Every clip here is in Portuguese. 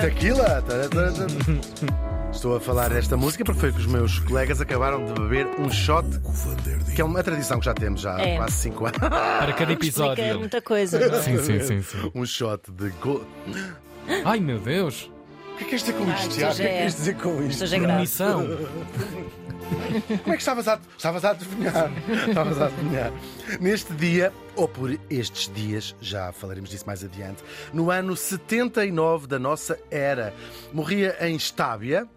Tequila. Estou a falar esta música porque foi que os meus colegas acabaram de beber um shot, que é uma tradição que já temos já há É. quase 5 anos. Para cada Explica episódio. muita coisa. não é? Sim, sim, sim, sim. Um shot de gold. Ai meu Deus! O que é que queres dizer com Ah, isto, isto Tiago? O que é que já é- queres dizer com isto? Isto já é grave. Premonição! Como é que estavas a, estavas a adivinhar? Estavas a adivinhar. Neste dia, ou por estes dias, já falaremos disso mais adiante, no ano 79 da nossa era, morria em Estábia.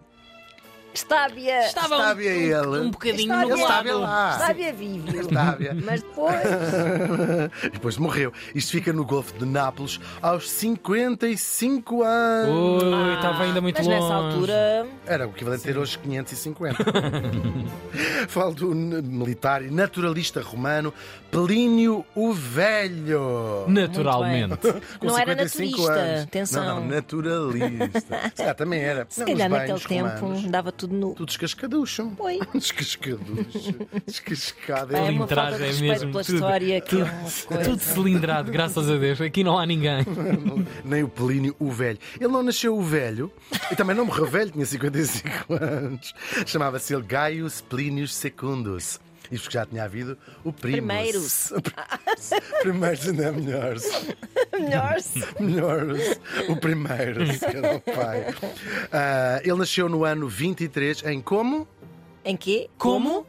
Estábia. Estava Estábia ele. um bocadinho Estábia. Estábia nublado. lá. Estábia vive. Estábia. Mas depois. Depois morreu. Isto fica no Golfo de Nápoles aos 55 anos. Ui, estava ainda muito mas longe. nessa altura. Era o equivalente a ter hoje 550. Falo do militar e naturalista romano Plínio o Velho. Naturalmente. Não era 55 naturista, anos. atenção. Não, não, naturalista. Se calhar também era. Se Não, calhar naquele tempo romanos, dava tudo nu. Tudo descascaducho. Oi. Descascaducho. Descascado. É É uma falta de é respeito mesmo. pela tudo, história que tudo, é uma coisa. tudo cilindrado, graças a Deus. Aqui não há ninguém. Nem o Plínio o Velho. Ele não nasceu o velho e também não morreu velho, tinha 55 anos. Chamava-se ele Gaius Plínios Secundus. Isto porque já tinha havido o Primus. Primeiros. Primeiros ainda é melhores. Melhores. Melhores. O primeiro, se calhar o pai. Ah, ele nasceu no ano 23 em como? Em quê? Como?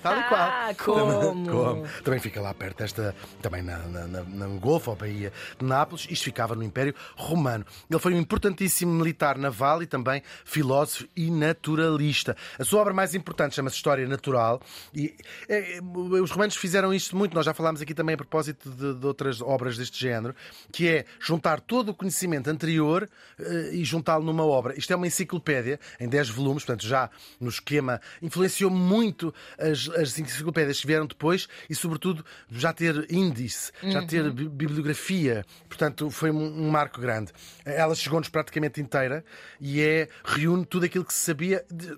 Tal e qual. Ah, como? Como? Também fica lá perto desta, também na, na, na, no Golfo, ou Baía de Nápoles. Isto ficava no Império Romano. Ele foi um importantíssimo militar naval e também filósofo e naturalista. A sua obra mais importante chama-se História Natural. E eh, os romanos fizeram isto muito. Nós já falámos aqui também a propósito de, de outras obras deste género, que é juntar todo o conhecimento anterior eh, e juntá-lo numa obra. Isto é uma enciclopédia em 10 volumes, portanto, já no esquema, influenciou muito as, as enciclopédias que vieram depois e, sobretudo, já ter índice, já ter bi- bibliografia. Portanto, foi um, um marco grande. Ela chegou-nos praticamente inteira e é, reúne tudo aquilo que se sabia. de-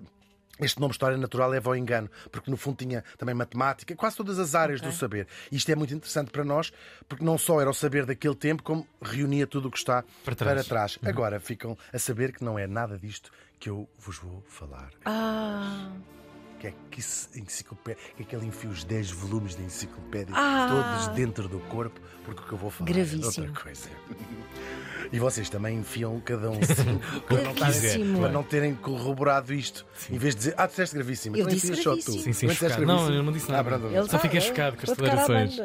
este nome História Natural leva ao engano, porque no fundo tinha também matemática, quase todas as áreas do saber. E isto é muito interessante para nós, porque não só era o saber daquele tempo, como reunia tudo o que está Para para trás. trás. Agora ficam a saber que não é nada disto que eu vos vou falar. Ah. Que é que enciclopédia, que é que ele enfia os 10 volumes da enciclopédia Ah. todos dentro do corpo, porque o que eu vou falar Gravíssimo. é outra coisa. E vocês também enfiam cada um cinco para não, estarem- Gravíssimo. para não terem corroborado isto. Em vez de dizer, ah, disseste gravíssimo. Eu então disse enfias só tu. gravíssimo. Sim, sim, chocado. Não, gravíssimo? eu não disse Ah, nada. pronto. Ele Só fiquei tá, chocado com as declarações.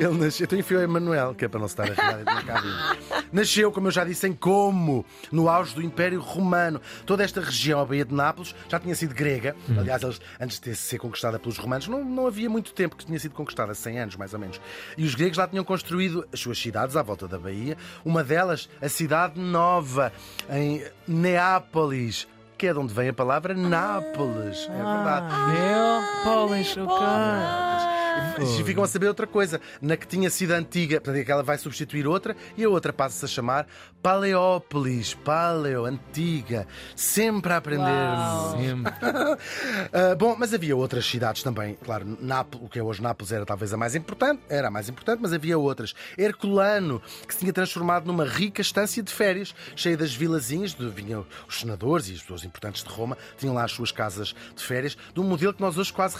Ele nasceu, então enfiou Emanuel, que é para não se estar a rir na cabine. Nasceu, como eu já disse, em Como, no auge do Império Romano. Toda esta região, a Baía de Nápoles, já tinha sido grega. Aliás, eles, antes de ser conquistada pelos romanos, não, não havia muito tempo que tinha sido conquistada, 100 anos mais ou menos. E os gregos lá tinham construído as suas cidades à volta da Baía. Uma delas, a Cidade Nova, em Neápolis. Que é de onde vem a palavra Nápoles. É verdade. Neópolis, ok. E ficam a saber outra coisa. Na que tinha sido antiga, portanto, aquela vai substituir outra e a outra passa-se a chamar Paleópolis. Paleo, antiga. Sempre a aprender. Sempre. Ah, bom, mas havia outras cidades também. Claro, Nápoles, o que é hoje Nápoles era talvez a mais importante, era a mais importante, mas havia outras. Herculano, que se tinha transformado numa rica estância de férias, cheia das vilazinhas, de, vinham os senadores e as pessoas importantes de Roma, tinham lá as suas casas de férias, de um modelo que nós hoje quase,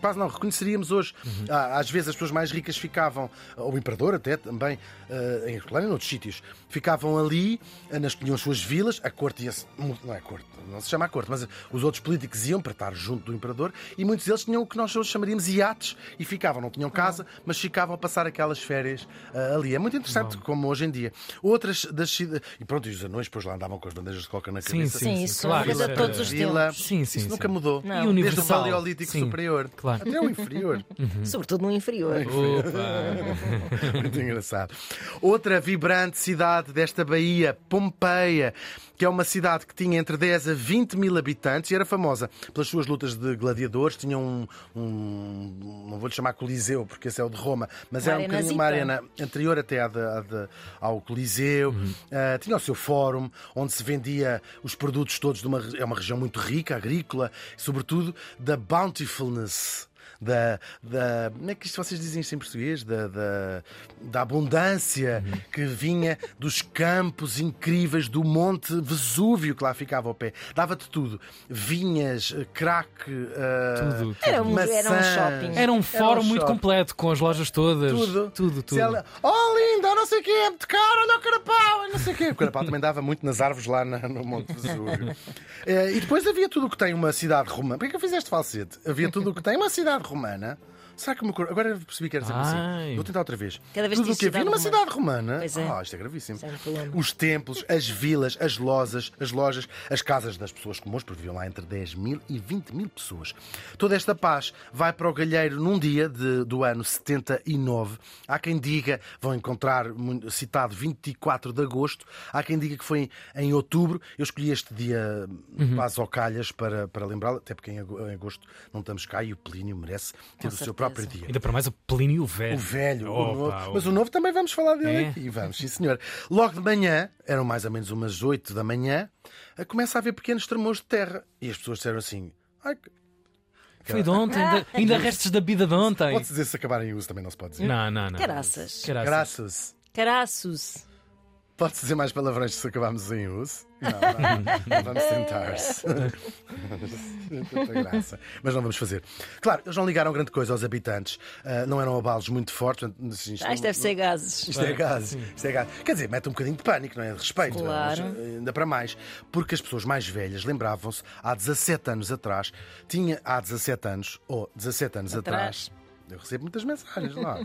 quase não reconheceríamos hoje. Ah, Às vezes as pessoas mais ricas ficavam, ou o imperador até também, ah, em Herculano e noutros sítios, ficavam ali, ah, nas, tinham as suas vilas, a corte ia não é corte, não se chama a corte, mas os outros políticos iam para estar junto do imperador e muitos deles tinham o que nós hoje chamaríamos iates e ficavam, não tinham casa, mas ficavam a passar aquelas férias ah, ali. É muito interessante, como hoje em dia. Outras das cidades. E pronto, e os anões depois lá andavam com as bandejas de coca na Sim, cabeça. Sim, isso claro, é isso de era- todos os Vila. Sim, sim, Isso sim. nunca mudou. Não. E Desde o universal. Paleolítico Sim, superior. Claro. Até o inferior. Sobretudo no inferior. Opa. Muito engraçado. Outra vibrante cidade desta Baía, Pompeia, que é uma cidade que tinha entre 10 a 20 mil habitantes e era famosa pelas suas lutas de gladiadores. Tinha um, um- não vou-lhe chamar Coliseu, porque esse é o de Roma, mas era um bocadinho uma arena anterior até à de- à de- ao Coliseu. Ah, tinha o seu fórum, onde se vendia os produtos todos de uma, é uma região muito rica, agrícola, sobretudo da bountifulness da, da. Como é que isto vocês dizem isto em português? Da, da, da abundância que vinha dos campos incríveis do Monte Vesúvio que lá ficava ao pé. Dava-te tudo: vinhas, eh, crack, eh, Tudo, tudo. Era um, era um shopping. Era um fórum muito shopping. completo, com as lojas todas. Tudo. Tudo, tudo. Ela, oh linda, não sei o quê, é muito caro, olha o carapau, não sei o quê. O carapau também dava muito nas árvores lá na- no Monte Vesúvio. Eh, e depois havia tudo o que tem uma cidade romana. Porquê que eu fizeste falsete? Havia tudo o que tem uma cidade romana romana Será que me cor- Agora eu percebi que era sempre assim. Ai. Vou tentar outra vez. Cada vez tudo o diz que havia cidade numa romana. cidade romana. Pois é. Ah, isto é gravíssimo. Problema. Os templos, as vilas, as lojas, as lojas, as casas das pessoas comuns, porque viviam lá entre 10 mil e 20 mil pessoas. Toda esta paz vai para o galheiro num dia de- do ano 79. Há quem diga, vão encontrar mu- citado 24 de agosto, há quem diga que foi em, em outubro. Eu escolhi este dia Uhum. paz ao calhas para, para lembrá-lo, até porque em ago- em agosto não estamos cá e o Plínio merece ter o seu certeza. Próprio dia. Ainda para mais o Plínio Velho. O velho, Opa, o novo. Mas o novo também vamos falar dele É? aqui. Vamos, sim, senhor. Logo de manhã, eram mais ou menos umas 8 da manhã, eh, começa a haver pequenos tremores de terra. E as pessoas disseram assim: Ai, que- Foi de ontem, ainda, ainda restos da vida de ontem. pode dizer se acabarem em uso, também não se pode dizer. Não, não, não. Caraças. Caraças. Graças. Caraços. Pode-se dizer mais palavrões se acabarmos em uso? Não, não, não vamos. Tanta graça. Mas não vamos fazer. Claro, eles não ligaram grande coisa aos habitantes. Ah, não eram abalos muito fortes. portanto, assim, isto Ah, isto não- deve ser gases. Isto é gás, isto é gás. Quer dizer, mete um bocadinho de pânico, não é? De respeito. Claro. Mas, eh, ainda para mais. Porque as pessoas mais velhas lembravam-se, há 17 anos atrás, tinha há 17 anos, ou 17 anos atrás. Atrás. Eu recebo muitas mensagens lá.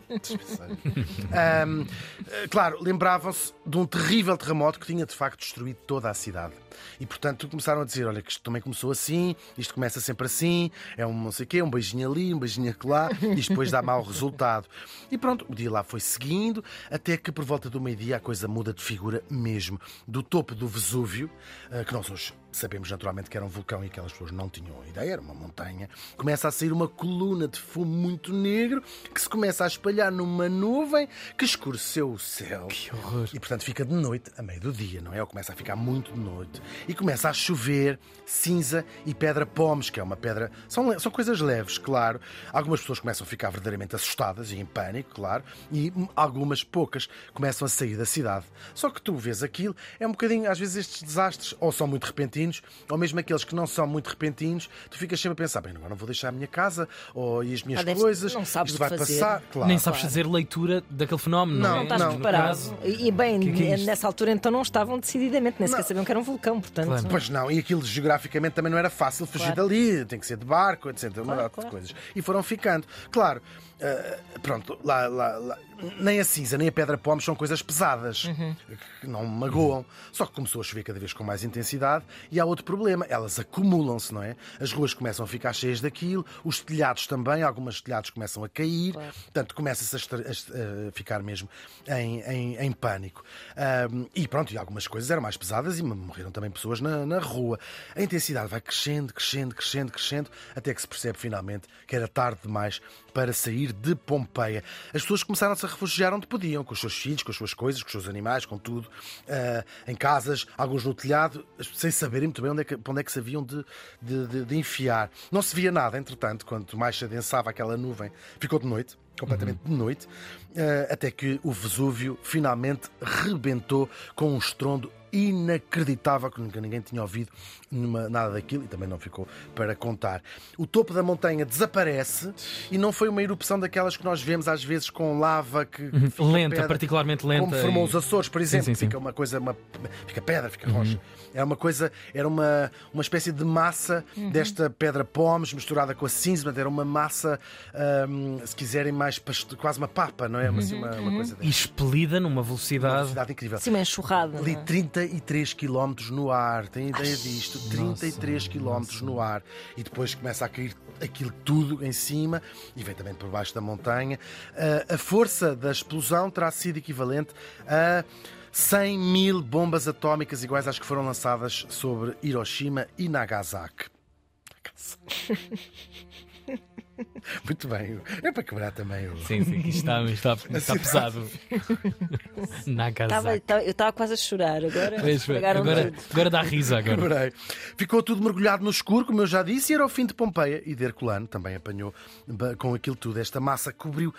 Ahm, eh, claro, lembravam-se de um terrível terremoto que tinha de facto destruído toda a cidade. E portanto começaram a dizer: olha, que isto também começou assim, isto começa sempre assim, é um não sei o quê, um beijinho ali, um beijinho lá, e depois dá mau resultado. E pronto, o dia lá foi seguindo, até que por volta do meio-dia a coisa muda de figura mesmo. Do topo do Vesúvio, eh, que nós hoje sabemos naturalmente que era um vulcão e aquelas pessoas não tinham ideia, era uma montanha, começa a sair uma coluna de fumo muito negro que se começa a espalhar numa nuvem que escureceu o céu. Que horror. E portanto fica de noite, a meio do dia, não é? Ou começa a ficar muito de noite. E começa a chover cinza e pedra pomes, que é uma pedra. São, são coisas leves, claro. Algumas pessoas começam a ficar verdadeiramente assustadas e em pânico, claro. E algumas, poucas, começam a sair da cidade. Só que tu vês aquilo, é um bocadinho, às vezes estes desastres, ou são muito repentinos, ou mesmo aqueles que não são muito repentinos, tu ficas sempre a pensar, bem, agora não vou deixar a minha casa, ou e as minhas Ah, coisas, não sabes isto vai fazer. passar. Claro. Nem sabes Claro. fazer leitura daquele fenómeno, não, Não, é? Não estás não. preparado. caso- E bem, Que que é nessa altura então não estavam decididamente, nem sequer sabiam que era um vulcão, portanto. Claro. Pois não, e aquilo geograficamente também não era fácil fugir Claro. dali, tem que ser de barco, etc. uma Claro, data claro. de coisas. E foram ficando. Claro, eh, pronto, lá, lá- lá- nem a cinza nem a pedra pomes são coisas pesadas Uhum. que não magoam. Só que começou a chover cada vez com mais intensidade e há outro problema, elas acumulam-se, não é? As ruas começam a ficar cheias daquilo, os telhados também, algumas telhados começam a cair, portanto começa-se a, a ficar mesmo em, em- em pânico. Ahm, e pronto, e algumas coisas eram mais pesadas e morreram também pessoas na, na rua. A intensidade vai crescendo, crescendo, crescendo, crescendo, até que se percebe finalmente que era tarde demais para sair de Pompeia. As pessoas começaram-se a refugiar onde podiam, com os seus filhos, com as suas coisas, com os seus animais, com tudo, ah, em casas, alguns no telhado, sem saberem muito bem onde é que, onde é que se haviam de, de- de- de enfiar. Não se via nada, entretanto, quanto mais se adensava aquela nuvem, ficou de noite. Completamente de noite, ah, até que o Vesúvio finalmente rebentou com um estrondo inacreditável que nunca ninguém tinha ouvido numa- nada daquilo e também não ficou para contar. O topo da montanha desaparece e não foi uma erupção daquelas que nós vemos às vezes com lava que fica Uhum. Lenta, pedra, particularmente lenta como formou e- os Açores, por exemplo, sim, sim. fica uma coisa, uma, fica pedra, fica rocha. Era uma coisa, era uma, uma espécie de massa desta pedra pomes misturada com a cinza, portanto, era uma massa, hum, se quiserem, mais pasto- quase uma papa, não é? Uma, assim, uma, uma coisa E dessa. expelida numa Uma velocidade. velocidade incrível. Assim, uma enxurrada. Ali não é? 33 km no ar, tem ideia disto? 33 km no ar. E depois começa a cair aquilo tudo em cima e vem também por baixo da montanha. Ah, a força da explosão terá sido equivalente a 100 mil bombas atómicas iguais às que foram lançadas sobre Hiroshima e Nagasaki. Muito bem. É para quebrar também o. Sim, sim, isto está, está, está pesado. Nagasaki. tava- eu estava quase a chorar, agora Agora, agora dá risa agora. Quebrei. Ficou tudo mergulhado no escuro, como eu já disse, e era o fim de Pompeia e de Herculano. Também apanhou com aquilo tudo. Esta massa cobriu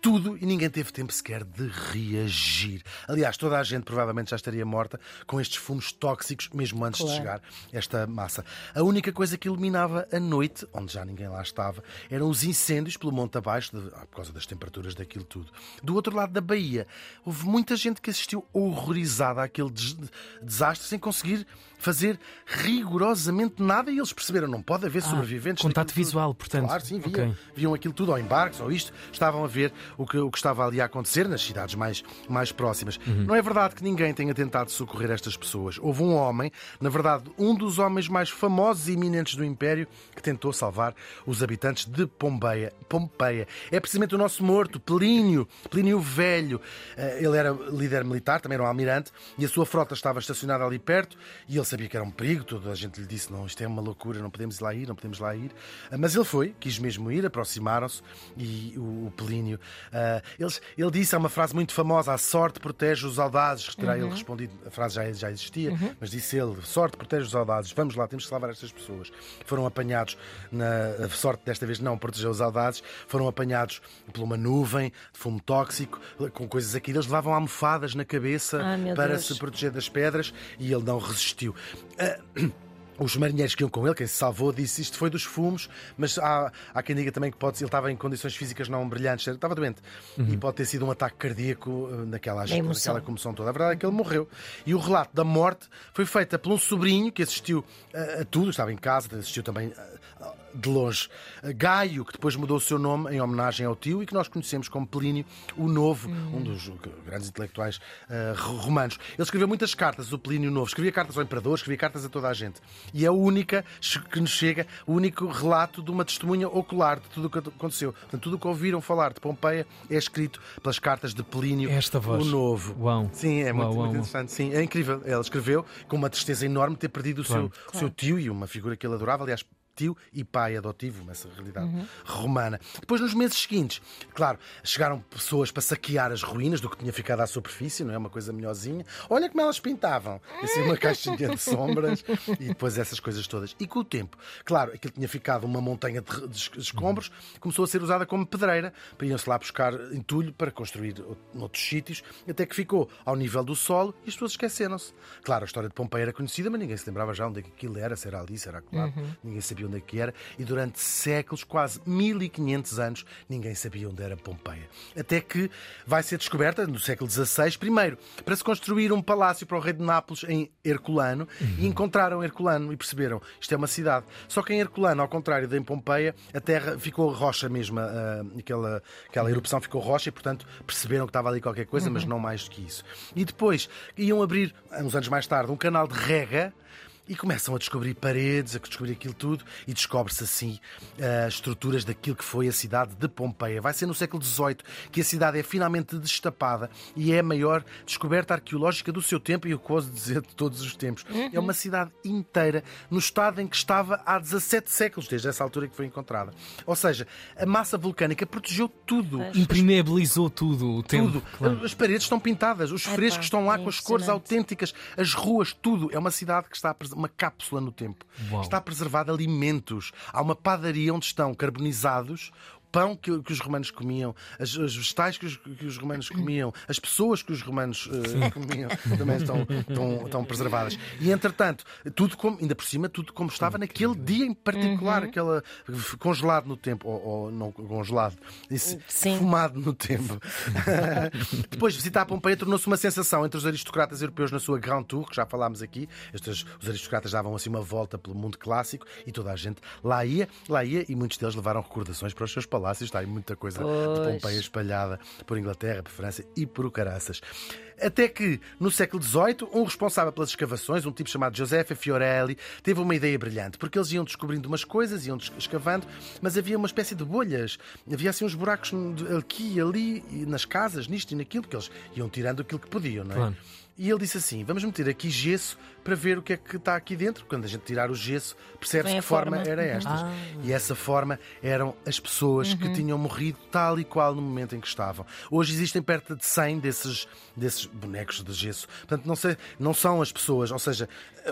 tudo e ninguém teve tempo sequer de reagir. Aliás, toda a gente provavelmente já estaria morta com estes fumos tóxicos, mesmo antes de Claro. chegar esta massa. A única coisa que iluminava a noite, onde já ninguém lá estava, eram os incêndios pelo monte abaixo, de- ah, por causa das temperaturas daquilo tudo. Do outro lado da Bahia, houve muita gente que assistiu horrorizada àquele des- desastre sem conseguir fazer rigorosamente nada e eles perceberam não pode haver sobreviventes. Ah, contato daquilo tudo. visual, portanto. Claro, sim, viam, Ok. viam aquilo tudo, ou embarques, ou isto, estavam a ver o que, o que estava ali a acontecer nas cidades mais, mais próximas. Uhum. Não é verdade que ninguém tenha tentado socorrer estas pessoas. Houve um homem, na verdade, um dos homens mais famosos e eminentes do Império, que tentou salvar os habitantes de Pompeia. Pompeia. É precisamente o nosso morto, Plínio, Plínio Velho. Eh, Ele era líder militar, também era um almirante, e a sua frota estava estacionada ali perto, e ele sabia que era um perigo, toda a gente lhe disse, não, isto é uma loucura, não podemos lá ir, não podemos lá ir. Ah, Mas ele foi, quis mesmo ir, aproximaram-se, e o Plínio, ah, eles- ele disse, é uma frase muito famosa, a sorte protege os audazes, terá ele respondido, a frase já, já existia, mas disse ele, sorte protege os audazes, vamos lá, temos que salvar estas pessoas. Foram apanhados, na a sorte desta vez não protegeu os audazes, foram apanhados por uma nuvem de fumo tóxico, com coisas aqui, eles levavam almofadas na cabeça meu para Deus. se proteger das pedras e ele não resistiu. Ah, Os marinheiros que iam com ele, quem se salvou, disse isto foi dos fumos, mas há, há quem diga também que pode, ele estava em condições físicas não brilhantes, estava doente, e pode ter sido um ataque cardíaco eh, naquela, naquela comoção toda. A verdade é que ele morreu. E o relato da morte foi feita por um sobrinho que assistiu eh, a tudo, estava em casa, assistiu também eh, de longe. Gaio, que depois mudou o seu nome em homenagem ao tio e que nós conhecemos como Plínio o Novo, um dos grandes intelectuais eh, romanos. Ele escreveu muitas cartas, o Plínio Novo. Escrevia cartas ao imperador, escrevia cartas a toda a gente. E é a única que nos chega, o único relato de uma testemunha ocular de tudo o que aconteceu. Portanto, tudo o que ouviram falar de Pompeia é escrito pelas cartas de Plínio Esta voz. o Novo. Uau. Sim, é muito, Uau, muito uau. interessante. Sim, é incrível. Ele escreveu com uma tristeza enorme ter perdido o seu, o seu tio e uma figura que ele adorava. Aliás, tio e pai adotivo, nessa realidade romana. Depois, nos meses seguintes, claro, chegaram pessoas para saquear as ruínas do que tinha ficado à superfície, não é? Uma coisa melhorzinha. Olha como elas pintavam. Assim, uma caixinha de sombras e depois essas coisas todas. E com o tempo, claro, aquilo tinha ficado uma montanha de, escombros, começou a ser usada como pedreira. para Iam-se lá buscar entulho para construir out- noutros sítios, até que ficou ao nível do solo e as pessoas esqueceram-se. Claro, a história de Pompeia era conhecida, mas ninguém se lembrava já onde é que aquilo era, se era ali, se era acolá. Ninguém sabia onde é que era. E durante séculos, quase 1500 anos, ninguém sabia onde era Pompeia. Até que vai ser descoberta no século XVI, primeiro, para se construir um palácio para o rei de Nápoles em Herculano, e encontraram Herculano e perceberam isto é uma cidade. Só que em Herculano, ao contrário de em Pompeia, a terra ficou rocha mesmo, ah, aquela, aquela erupção ficou rocha e, portanto, perceberam que estava ali qualquer coisa, mas não mais do que isso. E depois iam abrir, uns anos mais tarde, um canal de rega. E começam a descobrir paredes, a descobrir aquilo tudo, e descobre-se assim as estruturas daquilo que foi a cidade de Pompeia. Vai ser no século XVIII que a cidade é finalmente destapada e é a maior descoberta arqueológica do seu tempo, e eu posso dizer de todos os tempos. É uma cidade inteira no estado em que estava há 17 séculos, desde essa altura que foi encontrada. Ou seja, a massa vulcânica protegeu tudo. Impermeabilizou tudo o tempo. Tudo. claro. As paredes estão pintadas, os frescos estão lá é com as cores impressionante. autênticas, as ruas, tudo. É uma cidade que está a pres- uma cápsula no tempo. Uau. Está a preservar alimentos. Há uma padaria onde estão carbonizados. Pão que, que os romanos comiam, as, os vegetais que os, que os romanos comiam, as pessoas que os romanos eh, comiam também estão, estão, estão preservadas. E entretanto, tudo como, ainda por cima, tudo como estava naquele dia em particular, aquela congelado no tempo, ou, ou não congelado, Sim. fumado no tempo. Depois, visitar Pompeia tornou-se uma sensação entre os aristocratas europeus na sua Grand Tour, que já falámos aqui. Estes, os aristocratas davam assim uma volta pelo mundo clássico e toda a gente lá ia, lá ia, e muitos deles levaram recordações para os seus palácios. Está aí muita coisa de Pois. Pompeia espalhada por Inglaterra, por França e por o caraças. Até que, no século XVIII, um responsável pelas escavações, um tipo chamado Giuseppe Fiorelli, teve uma ideia brilhante, porque eles iam descobrindo umas coisas, iam escavando, mas havia uma espécie de bolhas. Havia assim uns buracos de- aqui e ali, nas casas, nisto e naquilo, porque eles iam tirando aquilo que podiam, não é? Claro. E ele disse assim: vamos meter aqui gesso para ver o que é que está aqui dentro. Quando a gente tirar o gesso, percebe-se a que forma, forma. era Uhum. estas. Ah. E essa forma eram as pessoas que tinham morrido tal e qual no momento em que estavam. Hoje existem perto de 100 desses, desses bonecos de gesso. Portanto, não, sei, não são as pessoas, ou seja,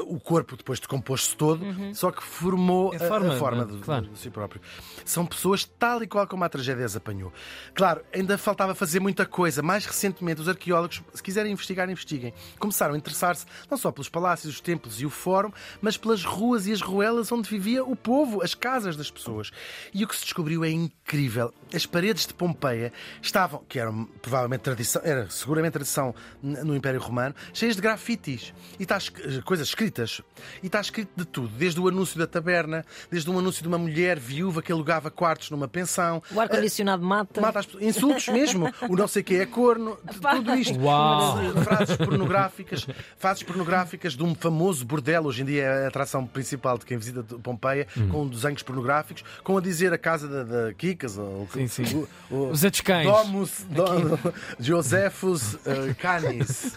o corpo depois decomposto-se todo, só que formou a, a forma, forma, né? de, Claro. de si próprio. São pessoas tal e qual como a tragédia as apanhou. Claro, ainda faltava fazer muita coisa. Mais recentemente, os arqueólogos, se quiserem investigar, investiguem. Começaram a interessar-se não só pelos palácios, os templos e o fórum, mas pelas ruas e as ruelas onde vivia o povo, as casas das pessoas. E o que se descobriu é incrível. As paredes de Pompeia estavam, que eram provavelmente tradição, era seguramente tradição no Império Romano, cheias de grafites e está, es- coisas escritas. E está escrito de tudo, desde o anúncio da taberna, desde um anúncio de uma mulher viúva que alugava quartos numa pensão. O ar-condicionado mata. Mata as pessoas. Insultos mesmo. O não sei que é corno. Tudo isto. Uau. Frases pornográficas. Frases pornográficas de um famoso bordel. Hoje em dia é a atração principal de quem visita Pompeia. Com desenhos pornográficos. Com a dizer a casa da, da Kikas. Ou, Sim, sim. O, o, Os atescães. Domus Dom, Josephus uh, Canis.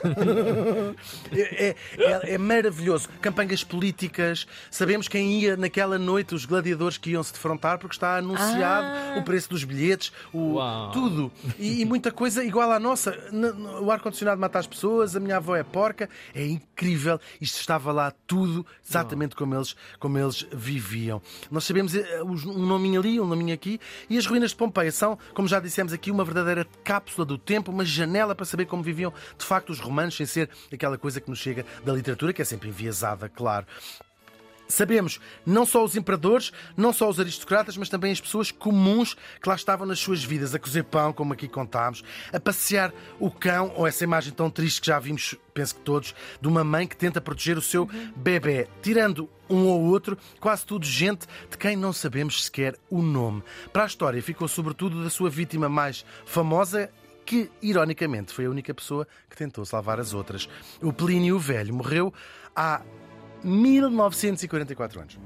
É, é- é- é maravilhoso. Campanhas políticas. Sabemos quem ia naquela noite, os gladiadores que iam se defrontar, porque está anunciado Ah. o preço dos bilhetes, o, Uau. tudo. E, e muita coisa igual à nossa. O ar-condicionado mata as pessoas, a minha avó é porca. É incrível. Isto estava lá tudo exatamente como eles, como eles viviam. Nós sabemos eh, um nominho ali, um nominho aqui. E as ruínas de Pompeia são, como já dissemos aqui, uma verdadeira cápsula do tempo, uma janela para saber como viviam de facto os romanos, sem ser aquela coisa que nos chega da literatura, que é sempre enviesada, claro. Sabemos não só os imperadores, não só os aristocratas, mas também as pessoas comuns que lá estavam nas suas vidas, a cozer pão, como aqui contámos, a passear o cão, ou essa imagem tão triste que já vimos, penso que todos, de uma mãe que tenta proteger o seu bebê, tirando um ou outro, quase tudo gente de quem não sabemos sequer o nome. Para a história ficou sobretudo da sua vítima mais famosa que, ironicamente, foi a única pessoa que tentou salvar as outras. O Plínio Velho morreu há 1944 anos.